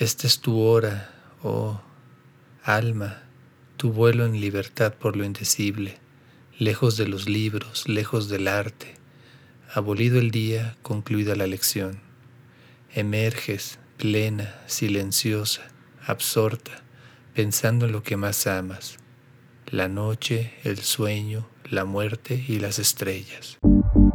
Esta es tu hora, oh alma, tu vuelo en libertad por lo indecible, lejos de los libros, lejos del arte. Abolido el día, concluida la lección. Emerges, plena, silenciosa, absorta, pensando en lo que más amas, la noche, el sueño, la muerte y las estrellas.